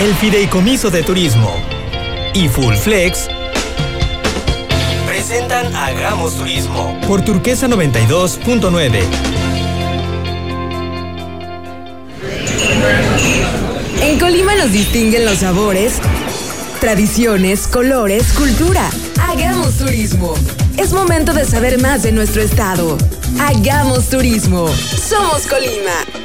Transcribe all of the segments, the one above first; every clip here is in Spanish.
el Fideicomiso de Turismo y Full Flex presentan Hagamos Turismo por Turquesa 92.9. En Colima nos distinguen los sabores, tradiciones, colores, cultura. Hagamos turismo. Es momento de saber más de nuestro estado. Hagamos turismo. Somos Colima.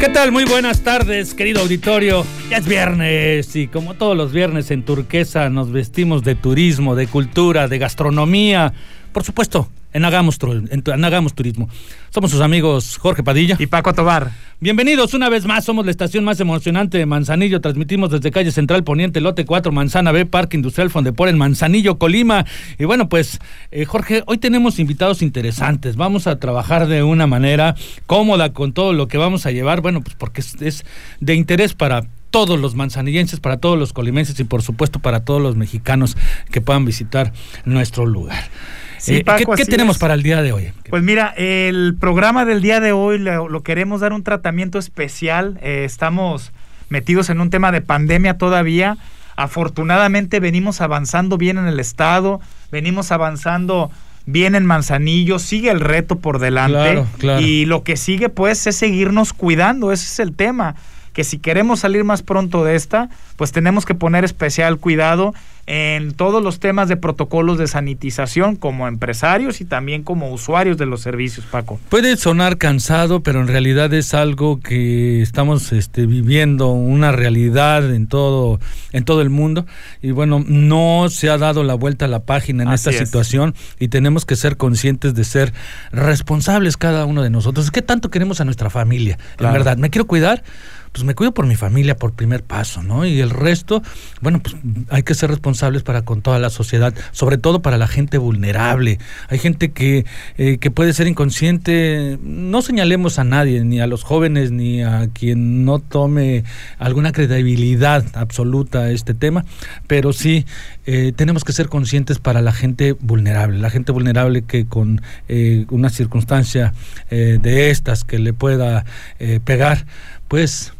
¿Qué tal? Muy buenas tardes, querido auditorio. Ya es viernes y como todos los viernes en Turquesa nos vestimos de turismo, de cultura, de gastronomía. Por supuesto, en Hagamos, en Hagamos Turismo. Somos sus amigos Jorge Padilla y Paco Tobar. Bienvenidos una vez más, somos la estación más emocionante de Manzanillo, transmitimos desde calle Central Poniente, Lote 4, Manzana B, Parque Industrial Fondepor en Manzanillo, Colima. Y bueno, pues eh, Jorge, hoy tenemos invitados interesantes, vamos a trabajar de una manera cómoda con todo lo que vamos a llevar, bueno, pues porque es, es de interés para todos los manzanillenses, para todos los colimenses y por supuesto para todos los mexicanos que puedan visitar nuestro lugar. Eh, ¿Qué, tenemos para el día de hoy? Pues mira, el programa del día de hoy lo, queremos dar un tratamiento especial. Eh, estamos metidos en un tema de pandemia todavía. Afortunadamente venimos avanzando bien en el estado, venimos avanzando bien en Manzanillo, sigue el reto por delante y lo que sigue pues es seguirnos cuidando, ese es el tema que si queremos salir más pronto de esta, pues tenemos que poner especial cuidado en todos los temas de protocolos de sanitización como empresarios y también como usuarios de los servicios, Paco. Puede sonar cansado, pero en realidad es algo que estamos este, viviendo, una realidad en todo, en todo el mundo. Y bueno, no se ha dado la vuelta a la página en esta situación y tenemos que ser conscientes de ser responsables cada uno de nosotros. ¿Qué tanto queremos a nuestra familia? En verdad, me quiero cuidar pues me cuido por mi familia por primer paso, ¿no? Y el resto, bueno, pues hay que ser responsables para con toda la sociedad, sobre todo para la gente vulnerable. Hay gente que, eh, que puede ser inconsciente, no señalemos a nadie, ni a los jóvenes, ni a quien no tome alguna credibilidad absoluta a este tema, pero sí eh, tenemos que ser conscientes para la gente vulnerable, la gente vulnerable que con eh, una circunstancia de estas que le pueda pegar, pues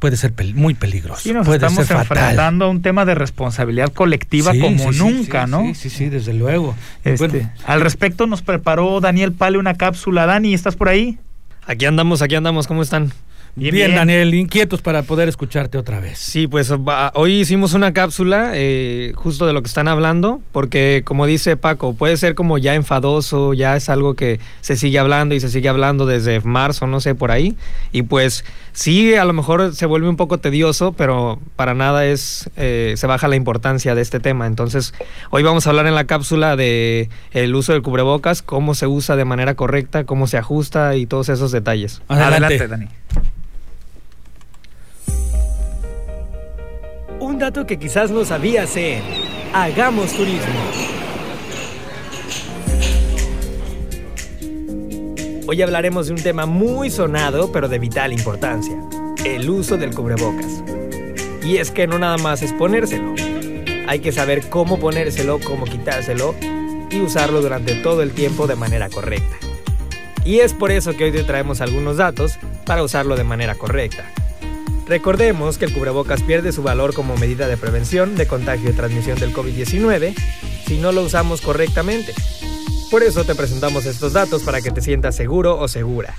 puede ser muy peligroso. Sí, nos puede estamos enfrentando a un tema de responsabilidad colectiva como nunca, ¿no? Sí, sí, sí, desde luego. Este, al respecto nos preparó Daniel Pale una cápsula. Dani, ¿estás por ahí? Aquí andamos, aquí andamos, ¿cómo están? Bien, Daniel, inquietos para poder escucharte otra vez. Sí, pues hoy hicimos una cápsula eh, justo de lo que están hablando, porque como dice Paco, puede ser como ya enfadoso, ya es algo que se sigue hablando y se sigue hablando desde marzo, no sé, por ahí. Y pues sí, a lo mejor se vuelve un poco tedioso, pero para nada es, eh, se baja la importancia de este tema. Entonces, hoy vamos a hablar en la cápsula de el uso del cubrebocas, cómo se usa de manera correcta, cómo se ajusta y todos esos detalles. Adelante Dani. Un dato que quizás no sabías en Hagamos Turismo. Hoy hablaremos de un tema muy sonado pero de vital importancia, el uso del cubrebocas. Y es que no nada más es ponérselo, hay que saber cómo ponérselo, cómo quitárselo y usarlo durante todo el tiempo de manera correcta. Y es por eso que hoy te traemos algunos datos para usarlo de manera correcta. Recordemos que el cubrebocas pierde su valor como medida de prevención de contagio y transmisión del COVID-19 si no lo usamos correctamente. Por eso te presentamos estos datos para que te sientas seguro o segura.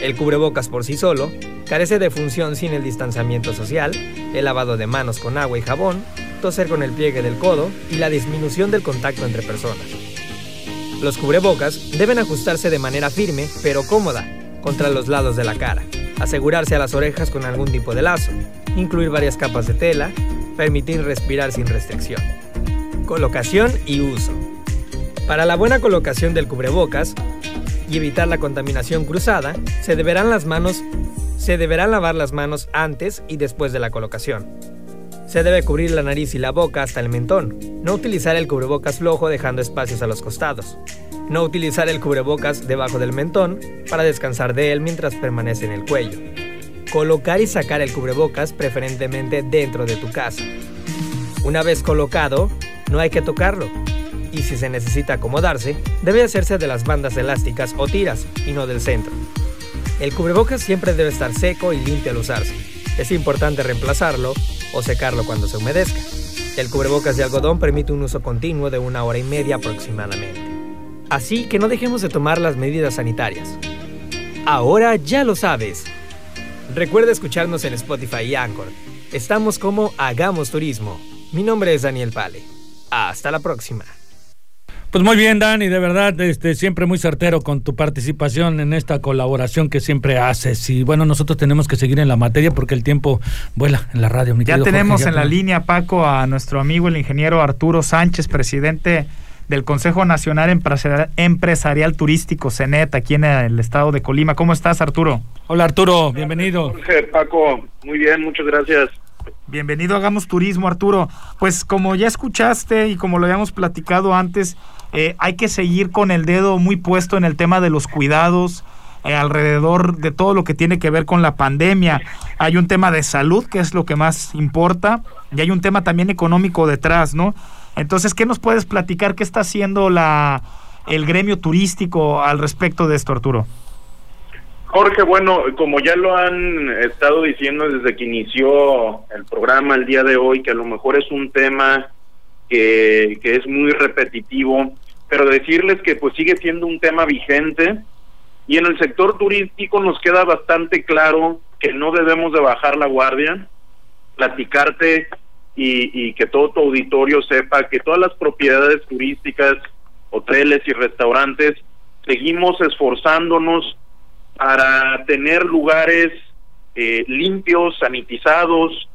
El cubrebocas por sí solo carece de función sin el distanciamiento social, el lavado de manos con agua y jabón, toser con el pliegue del codo y la disminución del contacto entre personas. Los cubrebocas deben ajustarse de manera firme pero cómoda contra los lados de la cara asegurarse a las orejas con algún tipo de lazo, incluir varias capas de tela, permitir respirar sin restricción. Colocación y uso. Para la buena colocación del cubrebocas y evitar la contaminación cruzada, se deberán lavar las manos antes y después de la colocación. Se debe cubrir la nariz y la boca hasta el mentón. No utilizar el cubrebocas flojo dejando espacios a los costados. No utilizar el cubrebocas debajo del mentón para descansar de él mientras permanece en el cuello. Colocar y sacar el cubrebocas preferentemente dentro de tu casa. Una vez colocado, no hay que tocarlo. Y si se necesita acomodarse, debe hacerse de las bandas elásticas o tiras y no del centro. El cubrebocas siempre debe estar seco y limpio al usarse. Es importante reemplazarlo o secarlo cuando se humedezca. El cubrebocas de algodón permite un uso continuo de una hora y media aproximadamente. Así que no dejemos de tomar las medidas sanitarias. Ahora ya lo sabes. Recuerda escucharnos en Spotify y Anchor. Estamos como Hagamos Turismo. Mi nombre es Daniel Pale. Hasta la próxima. Pues muy bien, Dani, de verdad, este, siempre muy certero con tu participación en esta colaboración que siempre haces. Y bueno, nosotros tenemos que seguir en la materia porque el tiempo vuela en la radio. ya tenemos en la línea, Paco, a nuestro amigo el ingeniero Arturo Sánchez, presidente del Consejo Nacional Empresarial, Turístico, CENET, aquí en el estado de Colima. ¿Cómo estás, Arturo? Hola, Arturo, bienvenido. Jorge, Paco, muy bien, muchas gracias. Bienvenido a Hagamos Turismo, Arturo. Pues como ya escuchaste y como lo habíamos platicado antes, eh, hay que seguir con el dedo muy puesto en el tema de los cuidados. Eh, alrededor de todo lo que tiene que ver con la pandemia. Hay un tema de salud, que es lo que más importa, y hay un tema también económico detrás, ¿no? Entonces, ¿qué nos puedes platicar? ¿Qué está haciendo la, el gremio turístico al respecto de esto, Arturo? Jorge, bueno, como ya lo han estado diciendo desde que inició el programa el día de hoy, que a lo mejor es un tema que, es muy repetitivo, pero decirles que pues sigue siendo un tema vigente y en el sector turístico nos queda bastante claro que no debemos de bajar la guardia, platicarte y, y que todo tu auditorio sepa que todas las propiedades turísticas, hoteles y restaurantes, seguimos esforzándonos para tener lugares eh, limpios, sanitizados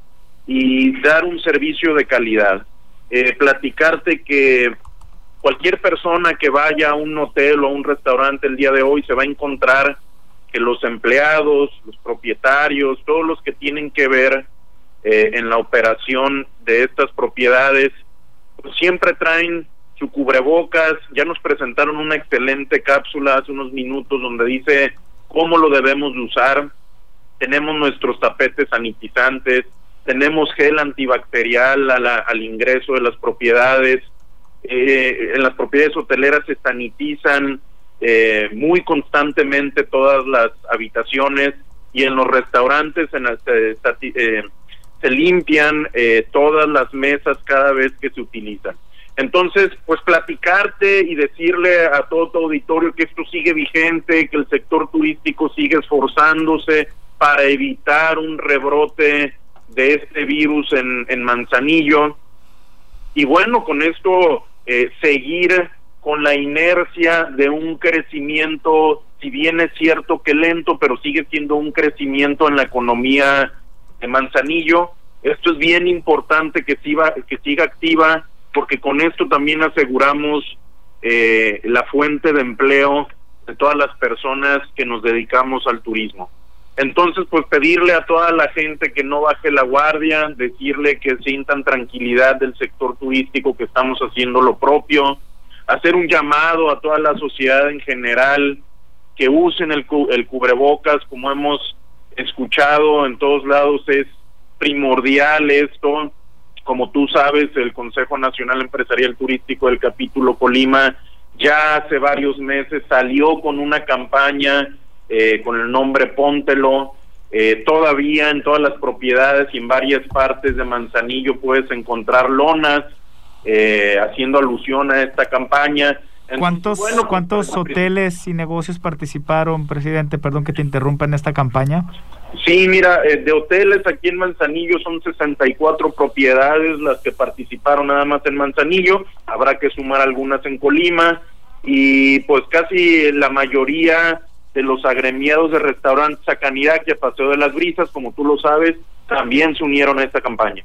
y dar un servicio de calidad eh, platicarte que cualquier persona que vaya a un hotel o a un restaurante el día de hoy se va a encontrar que los empleados, los propietarios, todos los que tienen que ver eh, en la operación de estas propiedades, pues siempre traen su cubrebocas. Ya nos presentaron una excelente cápsula hace unos minutos donde dice cómo lo debemos de usar. Tenemos nuestros tapetes sanitizantes, tenemos gel antibacterial al ingreso de las propiedades, eh, en las propiedades hoteleras se sanitizan eh, muy constantemente todas las habitaciones y en los restaurantes en eh, se limpian todas las mesas cada vez que se utilizan. Entonces, pues platicarte y decirle a todo tu auditorio que esto sigue vigente, que el sector turístico sigue esforzándose para evitar un rebrote de este virus en, Manzanillo. Y bueno, con esto eh, seguir con la inercia de un crecimiento, si bien es cierto que lento, pero sigue siendo un crecimiento en la economía de Manzanillo. Esto es bien importante que siga, que siga activa, porque con esto también aseguramos eh, la fuente de empleo de todas las personas que nos dedicamos al turismo. Entonces, pues pedirle a toda la gente que no baje la guardia, decirle que sientan tranquilidad del sector turístico, que estamos haciendo lo propio, hacer un llamado a toda la sociedad en general, que usen el, el cubrebocas, como hemos escuchado en todos lados, es primordial esto. Como tú sabes, el Consejo Nacional Empresarial Turístico del capítulo Colima ya hace varios meses salió con una campaña eh, con el nombre Póntelo. Eh, todavía en todas las propiedades y en varias partes de Manzanillo puedes encontrar lonas eh, haciendo alusión a esta campaña. ¿Cuántos, ¿cuántos hoteles y negocios participaron, presidente? Perdón que te interrumpa en esta campaña. Sí, mira, de hoteles aquí en Manzanillo son 64 propiedades las que participaron nada más en Manzanillo. Habrá que sumar algunas en Colima y pues casi la mayoría de los agremiados de restaurantes Sacanidac y a Paseo de las Brisas, como tú lo sabes, también se unieron a esta campaña.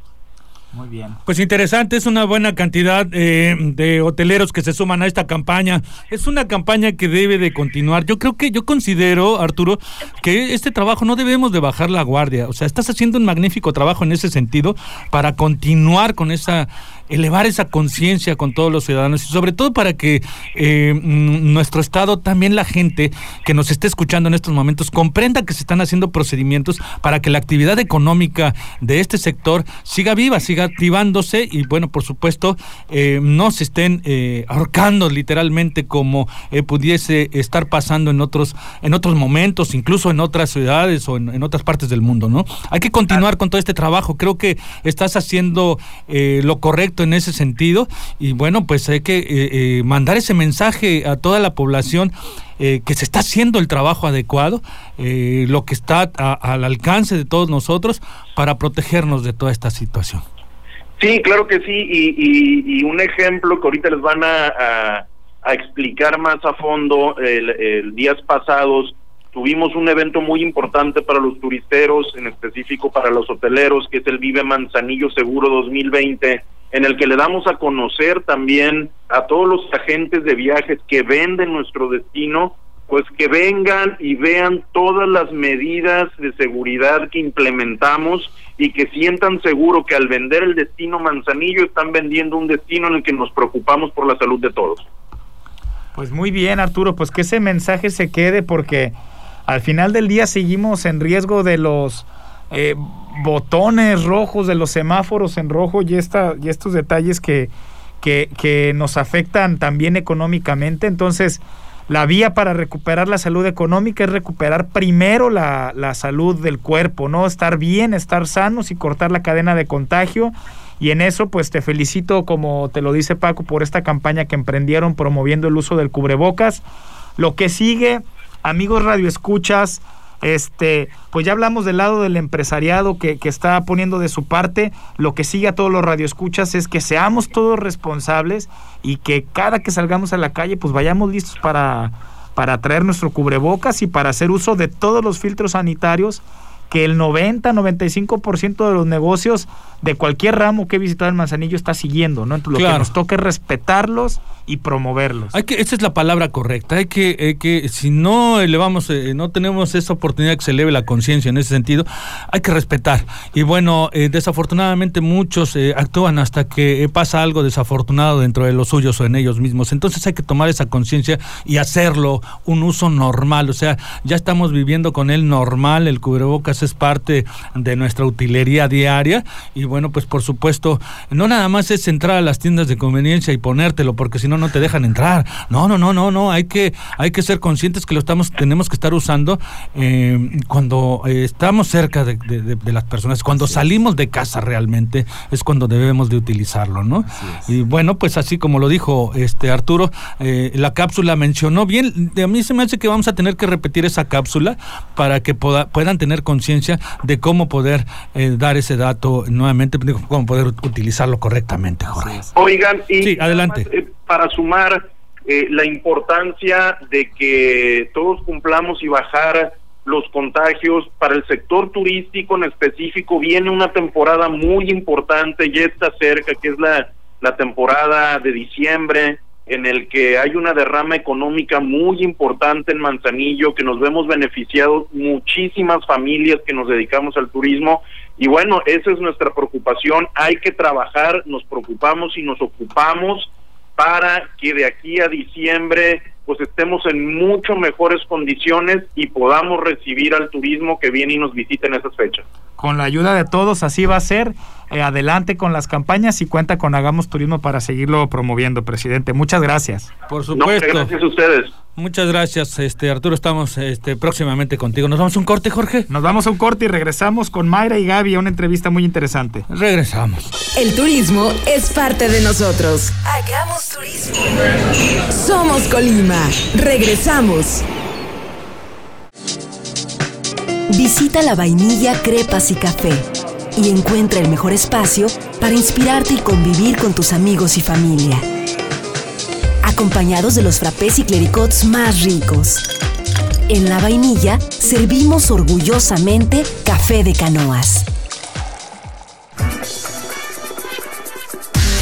Muy bien. Pues interesante, es una buena cantidad eh, de hoteleros que se suman a esta campaña. Es una campaña que debe de continuar. Yo creo que yo considero, Arturo, que este trabajo no debemos de bajar la guardia. O sea, estás haciendo un magnífico trabajo en ese sentido para continuar con esa elevar esa conciencia con todos los ciudadanos y sobre todo para que eh, nuestro Estado, también la gente que nos esté escuchando en estos momentos, comprenda que se están haciendo procedimientos para que la actividad económica de este sector siga viva, siga activándose y bueno, por supuesto, eh, no se estén eh, ahorcando literalmente como pudiese estar pasando en otros, en otros momentos, incluso en otras ciudades o en, otras partes del mundo, ¿no? Hay que continuar con todo este trabajo. Creo que estás haciendo lo correcto en ese sentido. Y bueno, pues hay que mandar ese mensaje a toda la población eh, que se está haciendo el trabajo adecuado, eh, lo que está al alcance de todos nosotros para protegernos de toda esta situación. Sí, claro que sí, y, un ejemplo que ahorita les van a, explicar más a fondo, el, días pasados tuvimos un evento muy importante para los turisteros, en específico para los hoteleros, que es el Vive Manzanillo Seguro 2020 en el que le damos a conocer también a todos los agentes de viajes que venden nuestro destino, pues que vengan y vean todas las medidas de seguridad que implementamos y que sientan seguro que al vender el destino Manzanillo están vendiendo un destino en el que nos preocupamos por la salud de todos. Pues muy bien, Arturo, pues que ese mensaje se quede porque al final del día seguimos en riesgo de los eh, botones rojos de los semáforos en rojo y, esta, y estos detalles que, que, nos afectan también económicamente. Entonces, la vía para recuperar la salud económica es recuperar primero la, la, salud del cuerpo, ¿no? Estar bien, estar sanos y cortar la cadena de contagio. Y en eso, pues te felicito, como te lo dice Paco, por esta campaña que emprendieron promoviendo el uso del cubrebocas. Lo que sigue, amigos radioescuchas, este, pues ya hablamos del lado del empresariado que, está poniendo de su parte. Lo que sigue a todos los radioescuchas es que seamos todos responsables y que cada que salgamos a la calle, pues vayamos listos para, para traer nuestro cubrebocas y para hacer uso de todos los filtros sanitarios que el 90-95% de los negocios de cualquier ramo que he visitado en Manzanillo está siguiendo, ¿no? Entonces, lo que nos toca es respetarlos y promoverlos. Hay que, esa es la palabra correcta. Hay que, que si no elevamos, eh, no tenemos esa oportunidad que se eleve la conciencia en ese sentido, hay que respetar. Y bueno, eh, desafortunadamente muchos eh, actúan hasta que pasa algo desafortunado dentro de los suyos o en ellos mismos. Entonces hay que tomar esa conciencia y hacerlo un uso normal. O sea, ya estamos viviendo con él normal. El cubrebocas es parte de nuestra utilería diaria y bueno, pues por supuesto, no nada más es entrar a las tiendas de conveniencia y ponértelo, porque si no, no te dejan entrar. No, no, no, no, no, hay que, hay que ser conscientes que lo estamos, tenemos que estar usando eh, cuando eh, estamos cerca de, las personas, cuando salimos de casa realmente, es cuando debemos de utilizarlo, ¿no? Y bueno, pues así como lo dijo este Arturo, eh, la cápsula mencionó bien, a mí se me hace que vamos a tener que repetir esa cápsula para que puedan tener conciencia de cómo poder dar ese dato nuevamente cómo poder utilizarlo correctamente, Jorge. Oigan, y adelante. Eh, para sumar eh, la importancia de que todos cumplamos y bajar los contagios para el sector turístico en específico viene una temporada muy importante ya está cerca que es la la temporada de diciembre en el que hay una derrama económica muy importante en Manzanillo, que nos vemos beneficiados muchísimas familias que nos dedicamos al turismo y bueno, esa es nuestra preocupación. Hay que trabajar, nos preocupamos y nos ocupamos para que de aquí a diciembre pues estemos en mucho mejores condiciones y podamos recibir al turismo que viene y nos visita en esas fechas. Con la ayuda de todos así va a ser. Eh, adelante con las campañas y cuenta con Hagamos Turismo para seguirlo promoviendo, presidente. Muchas gracias. Por supuesto. gracias a ustedes. Muchas gracias, este Arturo. Estamos este, próximamente contigo. ¿Nos vamos a un corte, Jorge? Nos vamos a un corte y regresamos con Mayra y Gaby a una entrevista muy interesante. Regresamos. El turismo es parte de nosotros. Hagamos turismo. Somos Colima. Regresamos. Visita la vainilla, crepas y café y encuentra el mejor espacio para inspirarte y convivir con tus amigos y familia acompañados de los frappés y clericots más ricos. En la vainilla servimos orgullosamente café de canoas.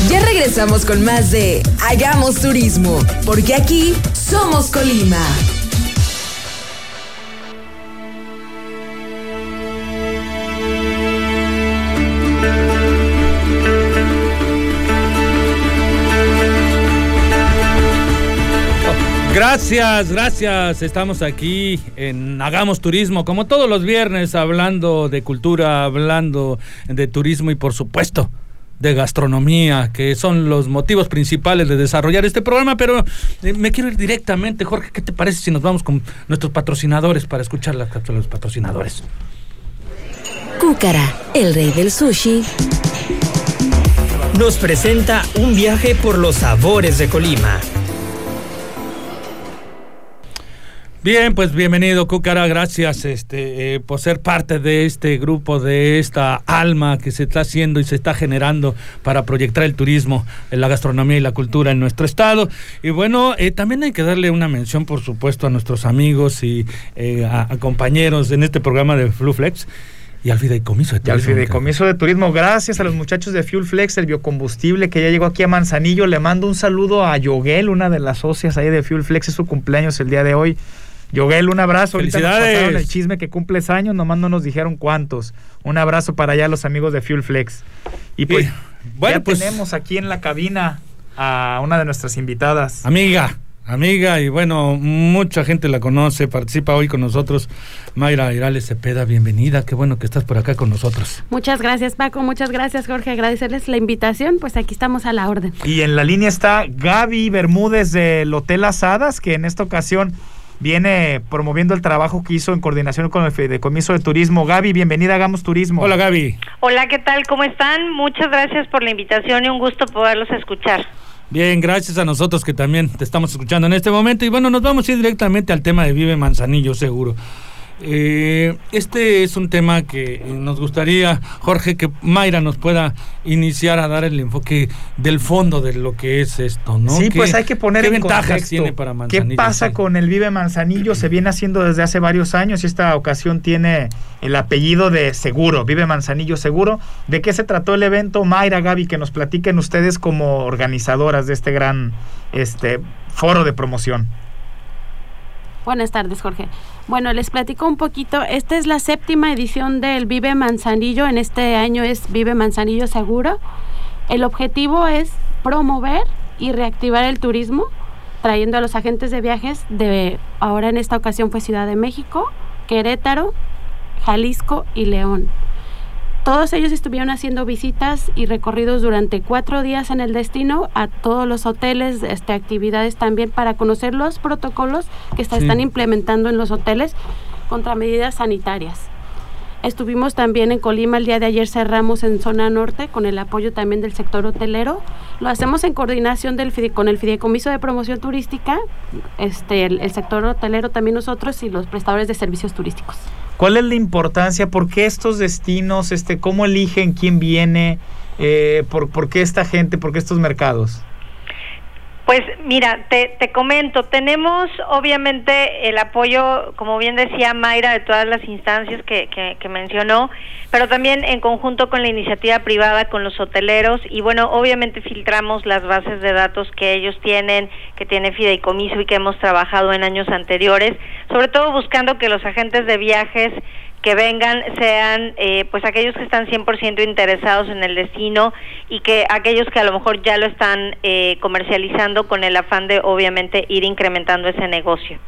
Ya regresamos con más de Hagamos Turismo, porque aquí somos Colima. Gracias, gracias. Estamos aquí en Hagamos Turismo, como todos los viernes, hablando de cultura, hablando de turismo y por supuesto de gastronomía, que son los motivos principales de desarrollar este programa, pero eh, me quiero ir directamente, Jorge, ¿qué te parece si nos vamos con nuestros patrocinadores para escuchar las cápsulas de los patrocinadores? Cúcara, el rey del sushi. Nos presenta un viaje por los sabores de Colima. Bien, pues bienvenido, Cúcara. Gracias este, eh, por ser parte de este grupo, de esta alma que se está haciendo y se está generando para proyectar el turismo, la gastronomía y la cultura en nuestro estado. Y bueno, eh, también hay que darle una mención, por supuesto, a nuestros amigos y eh, a, a compañeros en este programa de Fluflex y al Fideicomiso de Y al Turismo. Fideicomiso de Turismo, gracias a los muchachos de Fuel Flex, el biocombustible que ya llegó aquí a Manzanillo. Le mando un saludo a Yoguel, una de las socias ahí de Fuel Flex, es su cumpleaños el día de hoy. Yoguel, un abrazo. Ahorita nos ¡Felicidades! pasaron el chisme que cumples años, nomás no nos dijeron cuántos. Un abrazo para allá los amigos de Fuel Flex. Y pues, Y, bueno, ya pues- tenemos aquí en la cabina a una de nuestras invitadas. Amiga, amiga, y bueno, mucha gente la conoce, participa hoy con nosotros. Mayra Irales Cepeda, bienvenida, qué bueno que estás por acá con nosotros. Muchas gracias Paco, muchas gracias Jorge, agradecerles la invitación, pues aquí estamos a la orden. Y en la línea está Gaby Bermúdez del Hotel Asadas, que en esta ocasión viene promoviendo el trabajo que hizo en coordinación con el Fideicomiso de Turismo. Gaby, bienvenida a Hagamos Turismo. Hola Gaby. Hola, ¿qué tal? ¿Cómo están? Muchas gracias por la invitación y un gusto poderlos escuchar. Bien, gracias a nosotros que también te estamos escuchando en este momento. Y bueno, nos vamos a ir directamente al tema de Vive Manzanillo, seguro. Eh, este es un tema que eh, nos gustaría, Jorge, que Mayra nos pueda iniciar a dar el enfoque del fondo de lo que es esto, ¿no? Sí, ¿Qué- pues hay que poner ¿Qué en ventajas contexto tiene para Manzanillo? ¿Qué pasa Sí. con el Vive Manzanillo? Se viene haciendo desde hace varios años y esta ocasión tiene el apellido de Seguro, Vive Manzanillo Seguro. ¿De qué se trató el evento? Mayra, Gaby, que nos platiquen ustedes como organizadoras de este gran este, foro de promoción. Buenas tardes Jorge. Bueno, les platico un poquito, esta es la séptima edición del Vive Manzanillo, en este año es Vive Manzanillo Seguro. El objetivo es promover y reactivar el turismo, trayendo a los agentes de viajes de, ahora en esta ocasión fue Ciudad de México, Querétaro, Jalisco y León. Todos ellos estuvieron haciendo visitas y recorridos durante cuatro días en el destino a todos los hoteles, este, actividades también para conocer los protocolos que se Sí. están implementando en los hoteles contra medidas sanitarias. Estuvimos también en Colima el día de ayer, cerramos en zona norte con el apoyo también del sector hotelero. Lo hacemos en coordinación del fide- con el Fideicomiso de Promoción Turística, este, el, el sector hotelero también nosotros y los prestadores de servicios turísticos. ¿Cuál es la importancia? ¿Por qué estos destinos? Este, ¿Cómo eligen quién viene? Eh, por, ¿Por qué esta gente? ¿Por qué estos mercados? Pues mira, te, te comento, tenemos obviamente el apoyo, como bien decía Mayra, de todas las instancias que, que, que mencionó, pero también en conjunto con la iniciativa privada, con los hoteleros, y bueno, obviamente filtramos las bases de datos que ellos tienen, que tiene Fideicomiso y que hemos trabajado en años anteriores, sobre todo buscando que los agentes de viajes que vengan sean eh, pues aquellos que están 100% interesados en el destino y que aquellos que a lo mejor ya lo están eh, comercializando con el afán de obviamente ir incrementando ese negocio.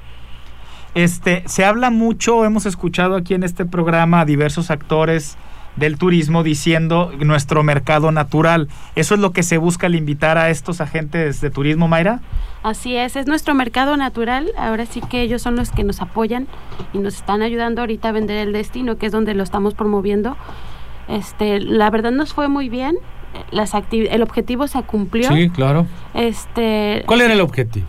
Este, se habla mucho, hemos escuchado aquí en este programa a diversos actores del turismo diciendo nuestro mercado natural. ¿Eso es lo que se busca al invitar a estos agentes de turismo, Mayra? Así es, es nuestro mercado natural. Ahora sí que ellos son los que nos apoyan y nos están ayudando ahorita a vender el destino, que es donde lo estamos promoviendo. Este, la verdad nos fue muy bien. Las el objetivo se cumplió. Sí, claro. Este, ¿Cuál era el objetivo?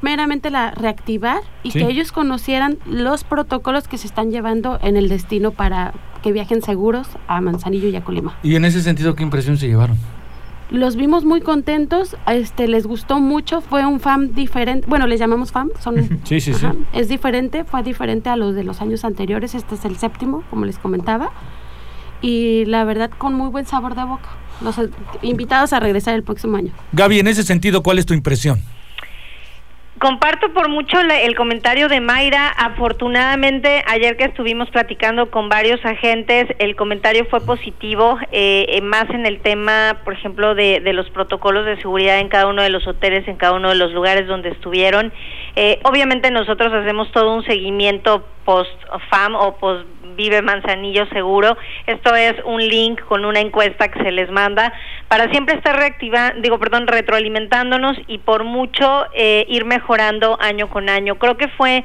meramente la reactivar y Sí. que ellos conocieran los protocolos que se están llevando en el destino para que viajen seguros a Manzanillo y a Colima. Y en ese sentido, ¿qué impresión se llevaron? Los vimos muy contentos, este les gustó mucho, fue un FAM diferente, bueno, les llamamos FAM, son Sí, sí, sí. Es diferente, fue diferente a los de los años anteriores, este es el séptimo, como les comentaba, y la verdad con muy buen sabor de boca. Los eh, invitados a regresar el próximo año. Gaby, en ese sentido, ¿cuál es tu impresión? Comparto por mucho el comentario de Mayra. Afortunadamente, ayer que estuvimos platicando con varios agentes, el comentario fue positivo, eh, eh, más en el tema, por ejemplo, de, de los protocolos de seguridad en cada uno de los hoteles, en cada uno de los lugares donde estuvieron. Eh, obviamente nosotros hacemos todo un seguimiento post-FAM o post-Vive Manzanillo Seguro. Esto es un link con una encuesta que se les manda para siempre estar reactivando, digo, perdón, retroalimentándonos y por mucho eh, ir mejorando año con año. Creo que fue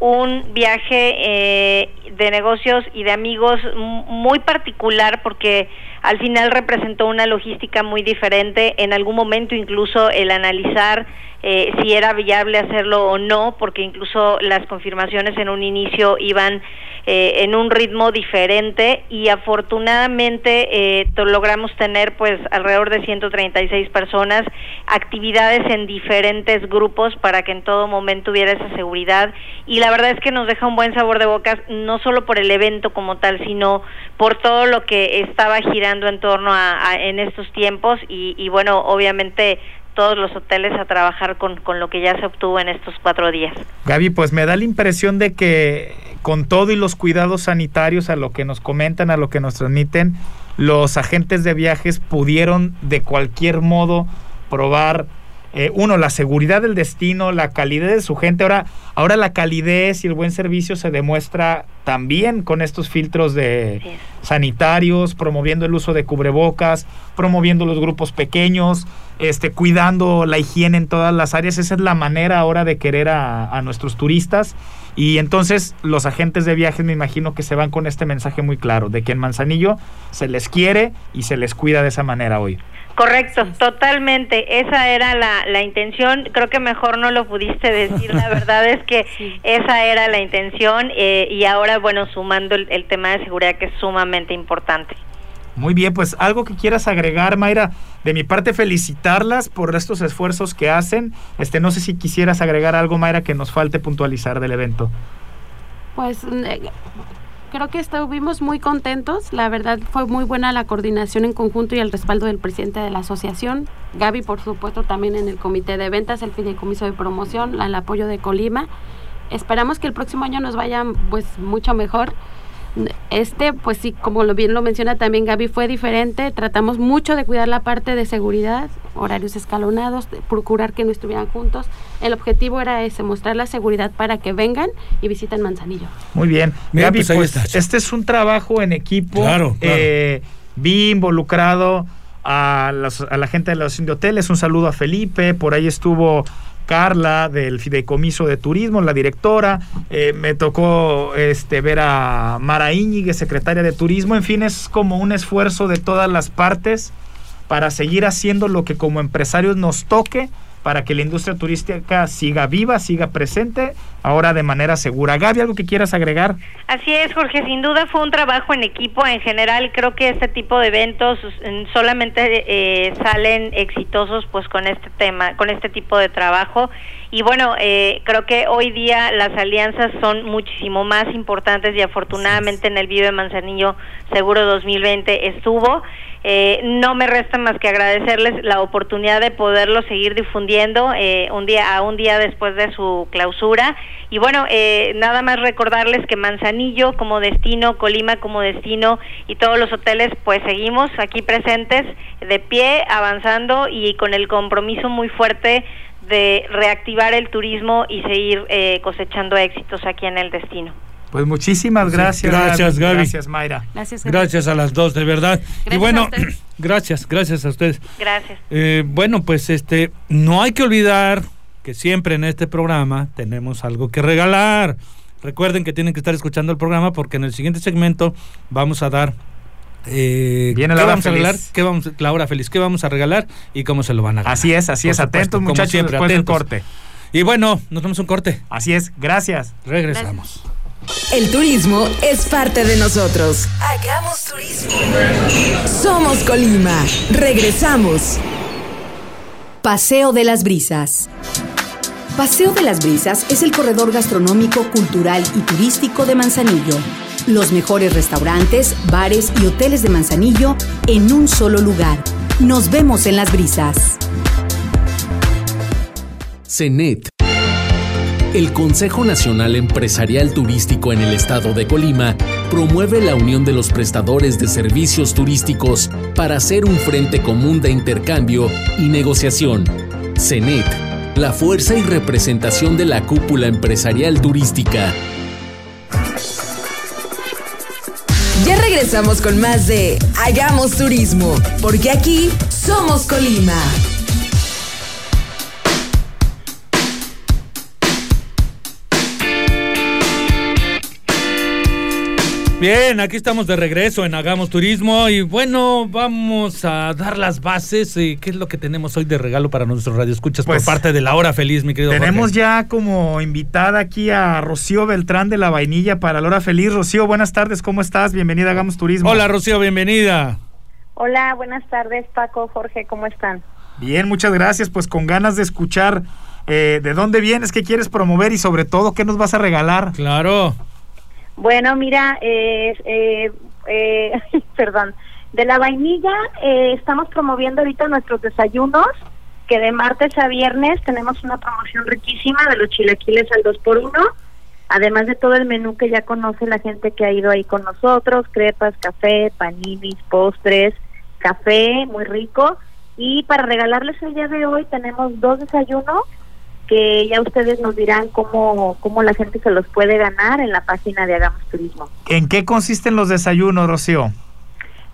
un viaje eh, de negocios y de amigos muy particular porque al final representó una logística muy diferente, en algún momento incluso el analizar eh, si era viable hacerlo o no, porque incluso las confirmaciones en un inicio iban eh, en un ritmo diferente y afortunadamente eh, logramos tener pues alrededor de 136 personas, actividades en diferentes grupos para que en todo momento hubiera esa seguridad. Y la verdad es que nos deja un buen sabor de bocas, no solo por el evento como tal, sino por todo lo que estaba girando en torno a, en estos tiempos. Y, y bueno, obviamente todos los hoteles a trabajar con, con, lo que ya se obtuvo en estos cuatro días. Gaby, pues me da la impresión de que con todo y los cuidados sanitarios, a lo que nos comentan, a lo que nos transmiten, los agentes de viajes pudieron de cualquier modo probar eh, uno, la seguridad del destino, la calidez de su gente. Ahora, ahora la calidez y el buen servicio se demuestra también con estos filtros de sanitarios, promoviendo el uso de cubrebocas, promoviendo los grupos pequeños, este, cuidando la higiene en todas las áreas. Esa es la manera ahora de querer a, a nuestros turistas. Y entonces los agentes de viajes me imagino que se van con este mensaje muy claro, de que en Manzanillo se les quiere y se les cuida de esa manera hoy. Correcto, totalmente. Esa era la, la intención. Creo que mejor no lo pudiste decir. La verdad es que esa era la intención eh, y ahora, bueno, sumando el, el tema de seguridad que es sumamente importante. Muy bien, pues algo que quieras agregar, Mayra. De mi parte, felicitarlas por estos esfuerzos que hacen. Este, no sé si quisieras agregar algo, Mayra, que nos falte puntualizar del evento. Pues creo que estuvimos muy contentos. La verdad fue muy buena la coordinación en conjunto y el respaldo del presidente de la asociación. Gaby, por supuesto, también en el comité de ventas, el fideicomiso de promoción, el apoyo de Colima. Esperamos que el próximo año nos vaya pues mucho mejor. Este, pues sí, como lo bien lo menciona también Gaby, fue diferente. Tratamos mucho de cuidar la parte de seguridad, horarios escalonados, procurar que no estuvieran juntos. El objetivo era ese, mostrar la seguridad para que vengan y visiten Manzanillo. Muy bien. Mira, Gaby, pues, pues este es un trabajo en equipo. Claro, claro. Eh, vi involucrado a, los, a la gente de los hoteles. Un saludo a Felipe. Por ahí estuvo Carla del Fideicomiso de Turismo, la directora, eh, me tocó este, ver a Mara Íñiguez, secretaria de Turismo, en fin, es como un esfuerzo de todas las partes para seguir haciendo lo que como empresarios nos toque para que la industria turística siga viva, siga presente, ahora de manera segura. Gaby, ¿algo que quieras agregar? Así es, Jorge, sin duda fue un trabajo en equipo. En general, creo que este tipo de eventos solamente eh, salen exitosos pues con este tema, con este tipo de trabajo. Y bueno, eh, creo que hoy día las alianzas son muchísimo más importantes y afortunadamente en el Vive Manzanillo Seguro 2020 estuvo. Eh, no me resta más que agradecerles la oportunidad de poderlo seguir difundiendo eh, un día a un día después de su clausura y bueno eh, nada más recordarles que Manzanillo como destino Colima como destino y todos los hoteles pues seguimos aquí presentes de pie avanzando y con el compromiso muy fuerte de reactivar el turismo y seguir eh, cosechando éxitos aquí en el destino. Pues muchísimas gracias. gracias, Gaby. Gracias, Mayra. Gracias, Gaby. Gracias a las dos, de verdad. Gracias y bueno, a gracias, gracias a ustedes. Gracias. Eh, bueno, pues este, no hay que olvidar que siempre en este programa tenemos algo que regalar. Recuerden que tienen que estar escuchando el programa porque en el siguiente segmento vamos a dar. Eh, Viene ¿qué la hora vamos a regalar? ¿Qué vamos, la hora feliz. ¿Qué vamos a regalar y cómo se lo van a ganar? Así es, así Por es. supuesto, Atentos, como muchachos, siempre, después atentos. del corte. Y bueno, nos vamos a un corte. Así es, gracias. Regresamos. El turismo es parte de nosotros. Hagamos turismo. Somos Colima. Regresamos. Paseo de las Brisas. Paseo de las Brisas es el corredor gastronómico, cultural y turístico de Manzanillo. Los mejores restaurantes, bares y hoteles de Manzanillo en un solo lugar. Nos vemos en las brisas. CENET. El Consejo Nacional Empresarial Turístico en el Estado de Colima promueve la unión de los prestadores de servicios turísticos para hacer un frente común de intercambio y negociación. CENET, la fuerza y representación de la cúpula empresarial turística. Ya regresamos con más de Hagamos Turismo, porque aquí somos Colima. Bien, aquí estamos de regreso en Hagamos Turismo y bueno, vamos a dar las bases. y ¿Qué es lo que tenemos hoy de regalo para nuestros radioescuchas Pues, por parte de la hora feliz, mi querido Tenemos Jorge? ya como invitada aquí a Rocío Beltrán de la Vainilla para la hora feliz. Rocío, buenas tardes, ¿cómo estás? Bienvenida a Hagamos Turismo. Hola, Rocío, bienvenida. Hola, buenas tardes, Paco, Jorge, ¿cómo están? Bien, muchas gracias. Pues con ganas de escuchar eh, de dónde vienes, qué quieres promover y sobre todo qué nos vas a regalar. Claro. Bueno, mira, eh, eh, eh, perdón, de la vainilla eh, estamos promoviendo ahorita nuestros desayunos, que de martes a viernes tenemos una promoción riquísima de los chilaquiles al 2 por 1 además de todo el menú que ya conoce la gente que ha ido ahí con nosotros, crepas, café, paninis, postres, café, muy rico. Y para regalarles el día de hoy tenemos dos desayunos que ya ustedes nos dirán cómo, cómo la gente se los puede ganar en la página de Hagamos Turismo. ¿En qué consisten los desayunos, Rocío?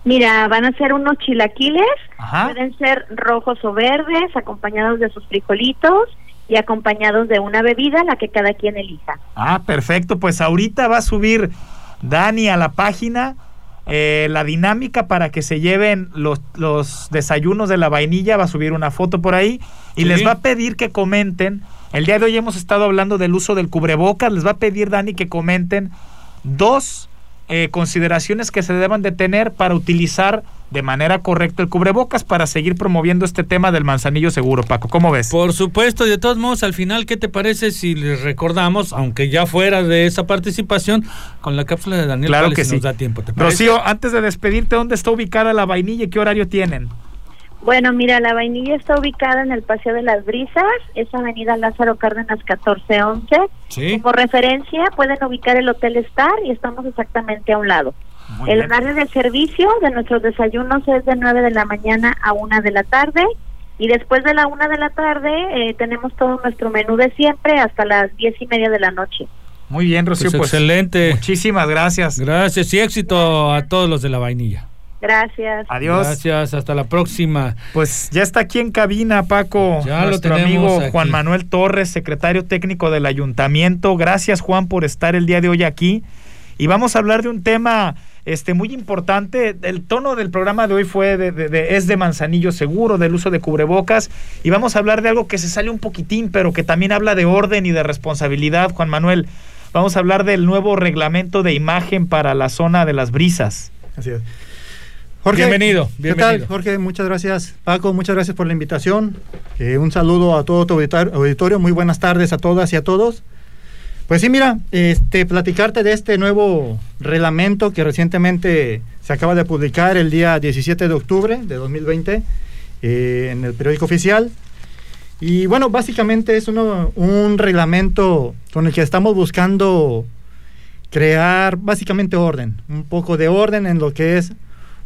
Mira, van a ser unos chilaquiles, Ajá. pueden ser rojos o verdes, acompañados de sus frijolitos y acompañados de una bebida, la que cada quien elija. Ah, perfecto. Pues ahorita va a subir Dani a la página eh, la dinámica para que se lleven los, los desayunos de la vainilla. Va a subir una foto por ahí y Sí. les va a pedir que comenten. El día de hoy hemos estado hablando del uso del cubrebocas. Les va a pedir, Dani, que comenten dos eh, consideraciones que se deban de tener para utilizar de manera correcta el cubrebocas para seguir promoviendo este tema del manzanillo seguro, Paco. ¿Cómo ves? Por supuesto, y de todos modos, al final, ¿qué te parece si les recordamos, aunque ya fuera de esa participación, con la cápsula de Daniel Claro Pales, que si sí. nos da tiempo? Rocío, antes de despedirte, ¿dónde está ubicada la vainilla y qué horario tienen? Bueno, mira, la vainilla está ubicada en el Paseo de las Brisas, es Avenida Lázaro Cárdenas 1411. Sí. Como referencia pueden ubicar el Hotel Star y estamos exactamente a un lado. Muy el bien. horario de servicio de nuestros desayunos es de 9 de la mañana a 1 de la tarde y después de la 1 de la tarde eh, tenemos todo nuestro menú de siempre hasta las 10 y media de la noche. Muy bien, Rocío. Pues Pues, excelente. Muchísimas gracias. Gracias y éxito a todos los de la vainilla. Gracias. Adiós. Gracias, hasta la próxima. Pues ya está aquí en cabina, Paco. Ya lo nuestro tenemos amigo aquí. Juan Manuel Torres, secretario técnico del ayuntamiento. Gracias, Juan, por estar el día de hoy aquí. Y vamos a hablar de un tema este, muy importante. El tono del programa de hoy fue de, de- de- es de manzanillo seguro, del uso de cubrebocas. Y vamos a hablar de algo que se sale un poquitín, pero que también habla de orden y de responsabilidad, Juan Manuel. Vamos a hablar del nuevo reglamento de imagen para la zona de las brisas. Así es. Jorge, Bienvenido, ¿qué bienvenido. tal? Jorge, muchas gracias. Paco, muchas gracias por la invitación. Eh, un saludo a todo tu auditorio. Muy buenas tardes a todas y a todos. Pues sí, mira, este, platicarte de este nuevo reglamento que recientemente se acaba de publicar el día 17 de octubre de 2020 eh, en el periódico oficial. Y bueno, básicamente es uno- un reglamento con el que estamos buscando crear básicamente orden, un poco de orden en lo que es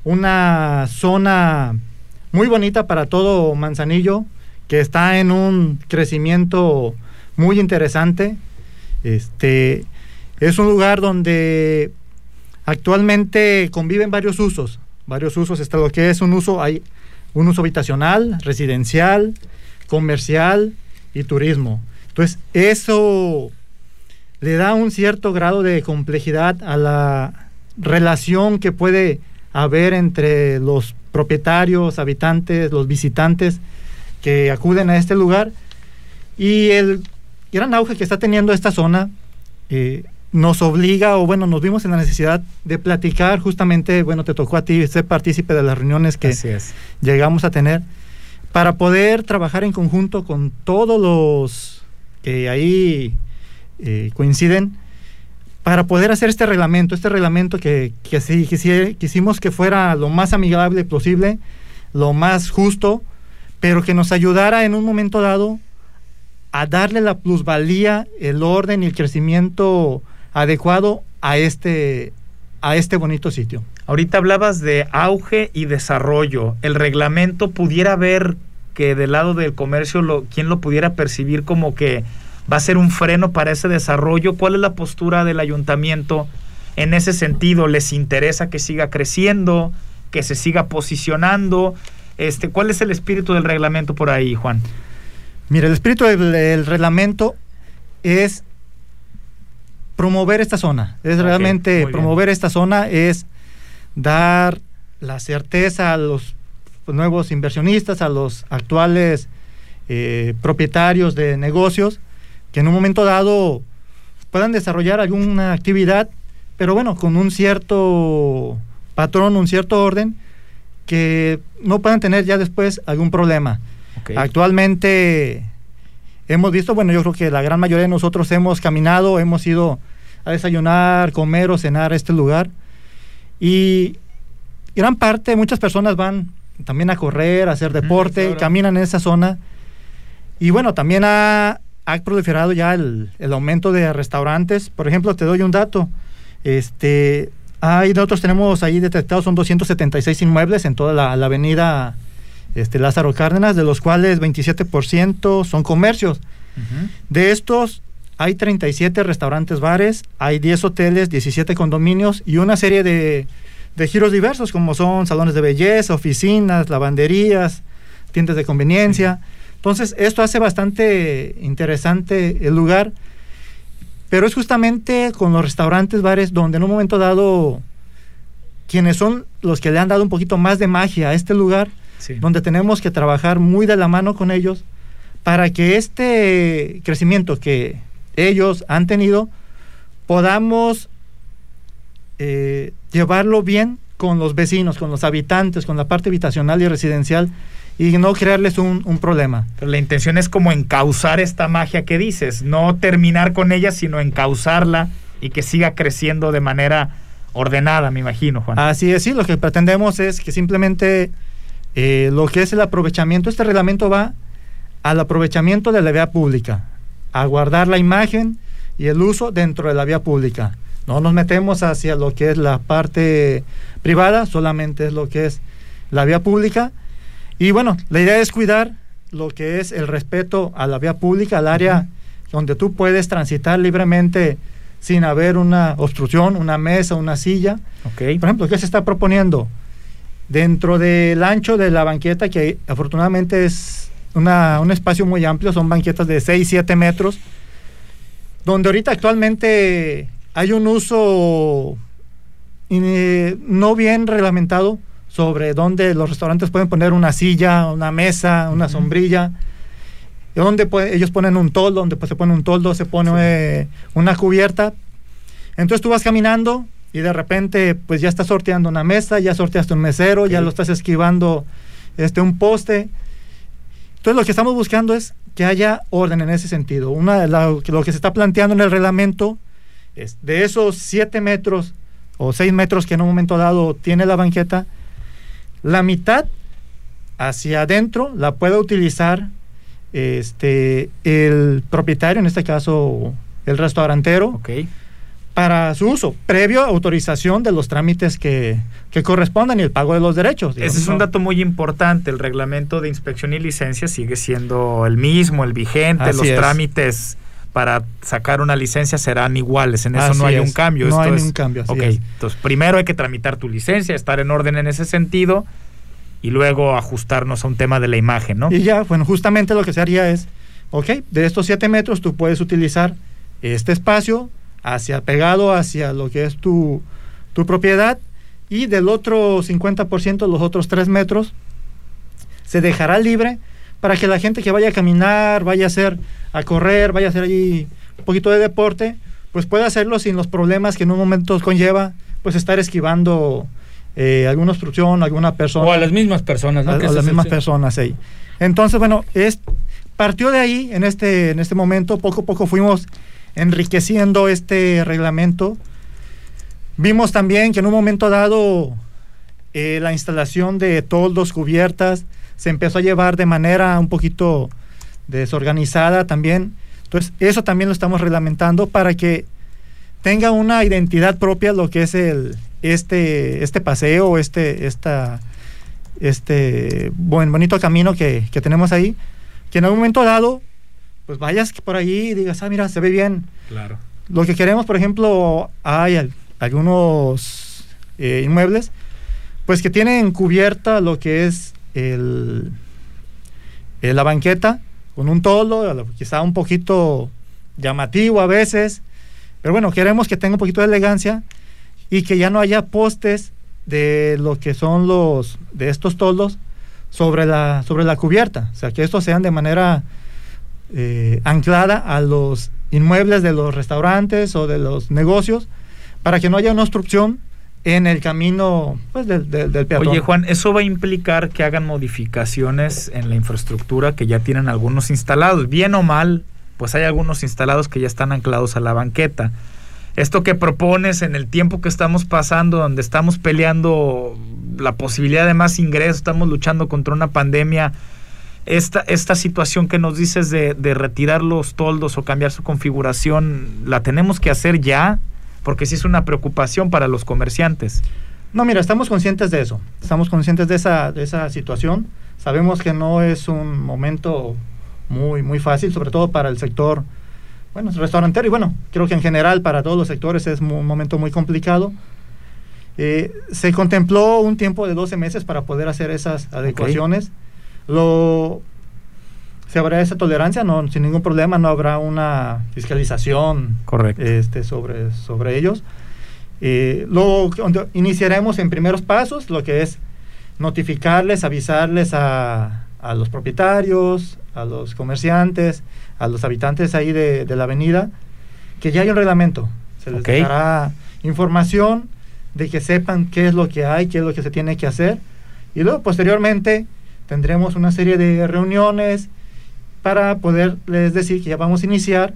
una zona muy bonita para todo Manzanillo, que está en un crecimiento muy interesante. Este es un lugar donde actualmente conviven varios usos. Varios usos está lo que es un uso hay un uso habitacional, residencial, comercial y turismo. Entonces, eso le da un cierto grado de complejidad a la relación que puede haber entre los propietarios, habitantes, los visitantes que acuden a este lugar. Y el gran auge que está teniendo esta zona eh, nos obliga, o bueno, nos vimos en la necesidad de platicar justamente, bueno, te tocó a ti ser partícipe de las reuniones que llegamos a tener para poder trabajar en conjunto con todos los que ahí eh, coinciden para poder hacer este reglamento, este reglamento que, que sí quisi- quisimos que fuera lo más amigable posible, lo más justo, pero que nos ayudara en un momento dado a darle la plusvalía, el orden y el crecimiento adecuado a este, a este bonito sitio. Ahorita hablabas de auge y desarrollo. ¿El reglamento pudiera ver que del lado del comercio, lo, ¿quién lo pudiera percibir como que va a ser un freno para ese desarrollo? ¿Cuál es la postura del ayuntamiento en ese sentido? ¿Les interesa que siga creciendo, que se siga posicionando? Este, ¿Cuál es el espíritu del reglamento por ahí, Juan? Mira, el espíritu del, del reglamento es promover esta zona. Es realmente promover esta zona, es dar la certeza a los nuevos inversionistas, a los actuales eh, propietarios de negocios, que en un momento dado puedan desarrollar alguna actividad, pero bueno, con un cierto patrón, un cierto orden, que no puedan tener ya después algún problema. Actualmente hemos visto, bueno, yo creo que la gran mayoría de nosotros hemos caminado, hemos ido a desayunar, comer o cenar a este lugar. Y gran parte, muchas personas van también a correr, a hacer deporte, caminan en esa zona. Y bueno, también ha, ha proliferado ya el, el aumento de restaurantes. Por ejemplo, te doy un dato. Este, hay, nosotros tenemos ahí detectados, son 276 inmuebles en toda la, la avenida este, Lázaro Cárdenas, de los cuales 27% son comercios. De estos, hay 37 restaurantes bares, hay 10 hoteles, 17 condominios y una serie de, de giros diversos, como son salones de belleza, oficinas, lavanderías, tiendas de conveniencia. Entonces, esto hace bastante interesante el lugar, pero es justamente con los restaurantes, bares, donde en un momento dado, quienes son los que le han dado un poquito más de magia a este lugar, Sí. donde tenemos que trabajar muy de la mano con ellos para que este crecimiento que ellos han tenido podamos eh, llevarlo bien con los vecinos, con los habitantes, con la parte habitacional y residencial y no crearles un, un problema. Pero la intención es como encauzar esta magia que dices, no terminar con ella, sino encauzarla y que siga creciendo de manera ordenada, me imagino, Juan. Así es, sí, lo que pretendemos es que simplemente eh, lo que es el aprovechamiento, este reglamento va al aprovechamiento de la vía pública, a guardar la imagen y el uso dentro de la vía pública. No nos metemos hacia lo que es la parte privada, solamente es lo que es la vía pública. Y bueno, la idea es cuidar lo que es el respeto a la vía pública, al área donde tú puedes transitar libremente sin haber una obstrucción, una mesa, una silla. Ok. Por ejemplo, ¿qué se está proponiendo? Dentro del ancho de la banqueta, que afortunadamente es una- un espacio muy amplio, son banquetas de 6, 7 metros, donde ahorita actualmente hay un uso eh, no bien reglamentado sobre dónde los restaurantes pueden poner una silla, una mesa, una sombrilla, y donde puede- ellos ponen un toldo, donde pues, se pone un toldo, se pone eh, una cubierta. Entonces tú vas caminando y de repente pues ya estás sorteando una mesa, ya sorteaste un mesero, ya lo estás esquivando este, un poste. Entonces lo que estamos buscando es que haya orden en ese sentido. Una, la- lo que se está planteando en el reglamento es de esos 7 metros o 6 metros que en un momento dado tiene la banqueta, la mitad hacia adentro la puede utilizar este, el propietario, en este caso el restaurantero, Ok. Para su uso, previo autorización de los trámites que, que correspondan y el pago de los derechos. Ese es un dato muy importante. El reglamento de inspección y licencia sigue siendo el mismo, el vigente. Así los es. trámites para sacar una licencia serán iguales. En eso Así no hay es. un cambio. No Esto hay es- ningún cambio, así ok, es. entonces primero hay que tramitar tu licencia, estar en orden en ese sentido y luego ajustarnos a un tema de la imagen, ¿no? Y ya, bueno, justamente lo que se haría es, ok, de estos 7 metros tú puedes utilizar este espacio hacia pegado hacia lo que es tu, tu propiedad y del otro 50%, los otros 3 metros, se dejará libre para que la gente que vaya a caminar, vaya a hacer, a correr, vaya a hacer allí un poquito de deporte, pues pueda hacerlo sin los problemas que en un momento conlleva, pues estar esquivando eh, alguna obstrucción, alguna persona. O a las mismas personas, ¿no? A, a las mismas personas ahí. Entonces, bueno, es, partió de ahí en este, en este momento, poco a poco fuimos enriqueciendo este reglamento. Vimos también que en un momento dado eh, la instalación de toldos, cubiertas, se empezó a llevar de manera un poquito desorganizada también. Entonces, eso también lo estamos reglamentando para que tenga una identidad propia lo que es el este este paseo, este esta este buen, bonito camino que, que tenemos ahí, que en algún momento dado, pues vayas por allí y digas, ah, mira, se ve bien. Claro. Lo que queremos, por ejemplo, hay al- algunos eh, inmuebles, pues que tienen cubierta lo que es el, eh, la banqueta con un toldo, a lo- quizá un poquito llamativo a veces, pero bueno, queremos que tenga un poquito de elegancia y que ya no haya postes de lo que son los de estos toldos sobre la sobre la cubierta, o sea, que estos sean de manera eh, anclada a los inmuebles de los restaurantes o de los negocios para que no haya una obstrucción en el camino pues, del, del, del peatón. Oye, Juan, eso va a implicar que hagan modificaciones en la infraestructura que ya tienen algunos instalados. Bien o mal, pues hay algunos instalados que ya están anclados a la banqueta. Esto que propones en el tiempo que estamos pasando, donde estamos peleando la posibilidad de más ingresos, estamos luchando contra una pandemia, esta, esta situación que nos dices de, de retirar los toldos o cambiar su configuración, ¿la tenemos que hacer ya? Porque sí es una preocupación para los comerciantes. No, mira, estamos conscientes de eso. Estamos conscientes de esa, de esa situación. Sabemos que no es un momento muy, muy fácil, sobre todo para el sector, bueno, restaurantero y bueno, creo que en general para todos los sectores es un momento muy complicado. Eh, se contempló un tiempo de 12 meses para poder hacer esas adecuaciones. Lo, se habrá esa tolerancia, no, sin ningún problema, no habrá una fiscalización Correcto. este, sobre, sobre ellos. Eh, lo iniciaremos en primeros pasos, lo que es notificarles, avisarles a, a los propietarios, a los comerciantes, a los habitantes ahí de, de la avenida, que ya hay un reglamento. Se les dará información de que sepan qué es lo que hay, qué es lo que se tiene que hacer. Y luego, posteriormente, tendremos una serie de reuniones para poderles decir que ya vamos a iniciar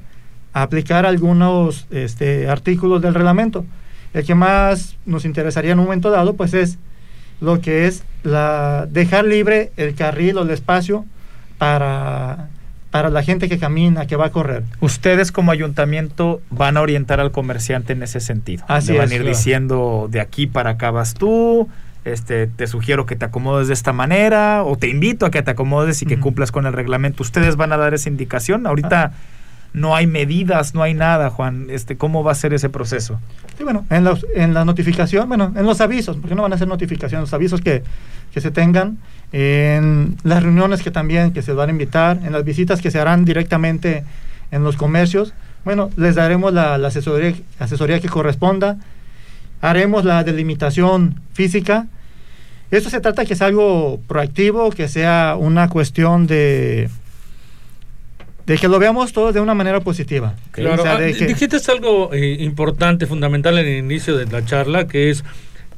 a aplicar algunos este, artículos del reglamento. El que más nos interesaría en un momento dado, pues es lo que es la dejar libre el carril o el espacio para, para la gente que camina, que va a correr. Ustedes como ayuntamiento van a orientar al comerciante en ese sentido. Así Le van es, a ir claro. diciendo de aquí para acá vas tú, este, te sugiero que te acomodes de esta manera o te invito a que te acomodes y que cumplas con el reglamento. Ustedes van a dar esa indicación. Ahorita no hay medidas, no hay nada, Juan. Este, ¿cómo va a ser ese proceso? Sí, bueno, en, los, en la notificación, bueno, en los avisos, porque no van a ser notificaciones, los avisos que, que se tengan, en las reuniones que también que se van a invitar, en las visitas que se harán directamente en los comercios, bueno, les daremos la, la asesoría, asesoría que corresponda, haremos la delimitación física. Esto se trata que sea algo proactivo, que sea una cuestión de de que lo veamos todos de una manera positiva. Claro, O sea, ah, de que- dijiste algo eh, importante, fundamental en el inicio de la charla, que es,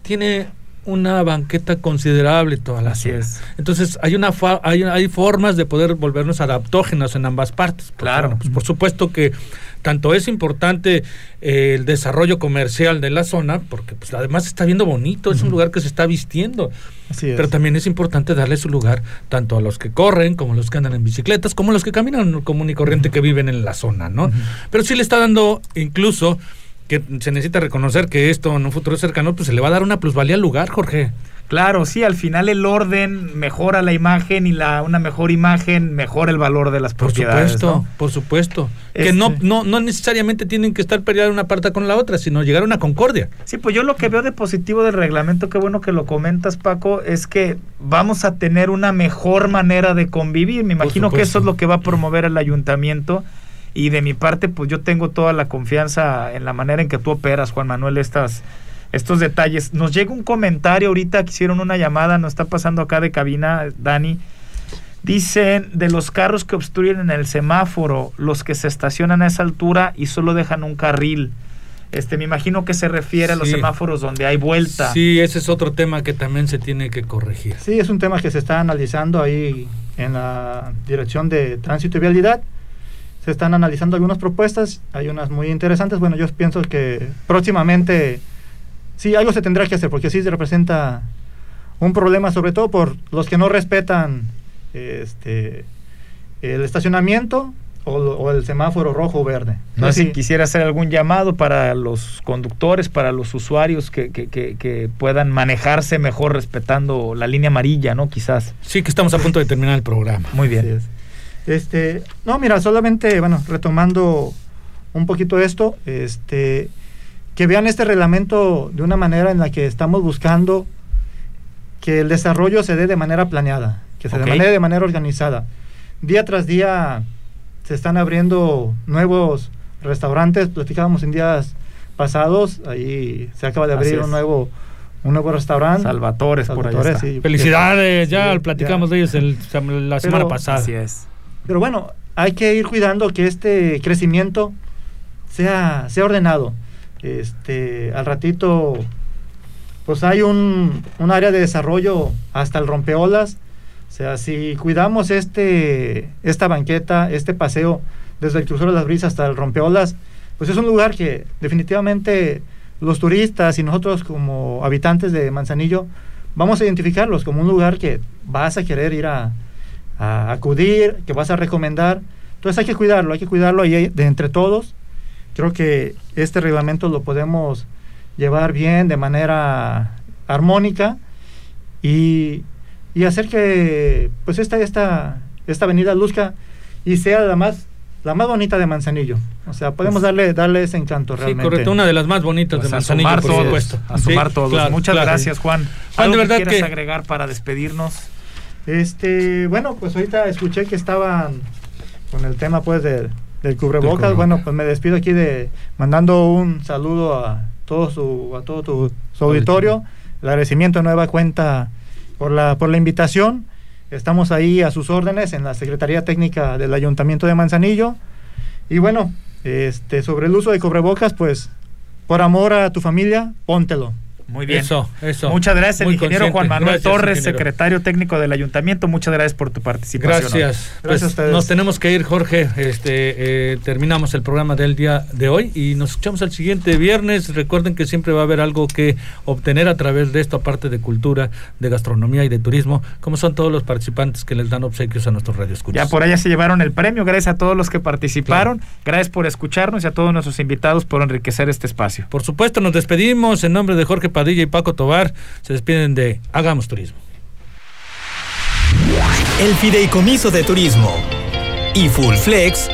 tiene una banqueta considerable toda la es. Entonces, hay una fa- hay, hay formas de poder volvernos adaptógenos en ambas partes. Claro. bueno, pues, por supuesto que tanto es importante eh, el desarrollo comercial de la zona, porque pues además está viendo bonito, es un lugar que se está vistiendo. así es. Pero también es importante darle su lugar tanto a los que corren, como a los que andan en bicicletas, como a los que caminan común y corriente que viven en la zona, ¿no? Pero sí le está dando incluso que se necesita reconocer que esto en un futuro cercano pues se le va a dar una plusvalía al lugar, Jorge. Claro, sí, al final el orden mejora la imagen y la una mejor imagen mejora el valor de las Por propiedades. supuesto, ¿no? por supuesto. Que Este- no, no, no necesariamente tienen que estar peleadas una parte con la otra, sino llegar a una concordia. Sí, pues yo lo que veo de positivo del reglamento, qué bueno que lo comentas, Paco, es que vamos a tener una mejor manera de convivir. Me imagino que eso supuesto. es lo que va a promover el ayuntamiento. Y de mi parte, pues yo tengo toda la confianza en la manera en que tú operas, Juan Manuel, estas, estos detalles. Nos llega un comentario ahorita que hicieron una llamada, nos está pasando acá de cabina, Dani. Dicen de los carros que obstruyen en el semáforo, los que se estacionan a esa altura y solo dejan un carril. Este, me imagino que se refiere a los semáforos donde hay vuelta. Sí, ese es otro tema que también se tiene que corregir. Sí, es un tema que se está analizando ahí en la Dirección de Tránsito y Vialidad. Se están analizando algunas propuestas, hay unas muy interesantes. Bueno, yo pienso que próximamente sí, algo se tendrá que hacer, porque sí se representa un problema, sobre todo por los que no respetan este, el estacionamiento o, el semáforo rojo o verde. No sé si quisiera hacer algún llamado para los conductores, para los usuarios que, que, que, puedan manejarse mejor respetando la línea amarilla, ¿no? Quizás. Sí, que estamos a punto de terminar el programa. Muy bien. Este, no, mira, solamente, bueno, retomando un poquito esto, este, que vean este reglamento de una manera en la que estamos buscando que el desarrollo se dé de manera planeada, que se dé de manera organizada. Día tras día se están abriendo nuevos restaurantes, platicábamos en días pasados, ahí se acaba de abrir un nuevo un nuevo restaurante. Salvatore, por ahí Felicidades, ya platicamos de ellos la semana pasada. Así es. Pero bueno, hay que ir cuidando que este crecimiento sea, sea ordenado. Este, al ratito, pues hay un, un área de desarrollo hasta el rompeolas o sea, si cuidamos este, esta banqueta, este paseo desde el crucero de las brisas hasta el rompeolas, pues es un lugar que definitivamente los turistas y nosotros como habitantes de Manzanillo vamos a identificarlos como un lugar que vas a querer ir a, acudir, que vas a recomendar. Entonces hay que cuidarlo, hay que cuidarlo ahí de entre todos. Creo que este reglamento lo podemos llevar bien, de manera armónica y y hacer que pues esta, esta, esta avenida luzca y sea la más la más bonita de Manzanillo. O sea, podemos darle darle ese encanto realmente. Sí, correcto, una de las más bonitas de pues Manzanillo, por supuesto. A sumar todos. Muchas gracias, Juan. Juan, de verdad que quieras agregar para despedirnos? Este, bueno, pues ahorita escuché que estaban con el tema pues del cubrebocas. Bueno, pues me despido aquí de mandando un saludo a todo su a todo tu, su auditorio. El agradecimiento de nueva cuenta por la, por la invitación. Estamos ahí a sus órdenes en la Secretaría Técnica del Ayuntamiento de Manzanillo. Y bueno, este, sobre el uso de cobrebocas, pues por amor a tu familia, póntelo. Muy bien. Eso, eso. Muchas gracias, el ingeniero Juan Manuel Torres, secretario técnico del ayuntamiento. Muchas gracias por tu participación. Gracias. Gracias a pues, ustedes. Nos tenemos que ir, Jorge. Este, eh, terminamos el programa del día de hoy y nos escuchamos el siguiente viernes. Recuerden que siempre va a haber algo que obtener a través de esto, aparte de cultura, de gastronomía y de turismo, como son todos los participantes que les dan obsequios a nuestros radioescuchas. Ya por allá se llevaron el premio. Gracias a todos los que participaron. Gracias por escucharnos y a todos nuestros invitados por enriquecer este espacio. Por supuesto, nos despedimos en nombre de Jorge Padilla y Paco Tobar se despiden de Hagamos Turismo. El Fideicomiso de Turismo y Full Flex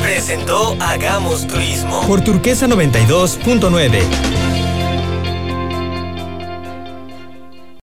presentó Hagamos Turismo por Turquesa 92.9.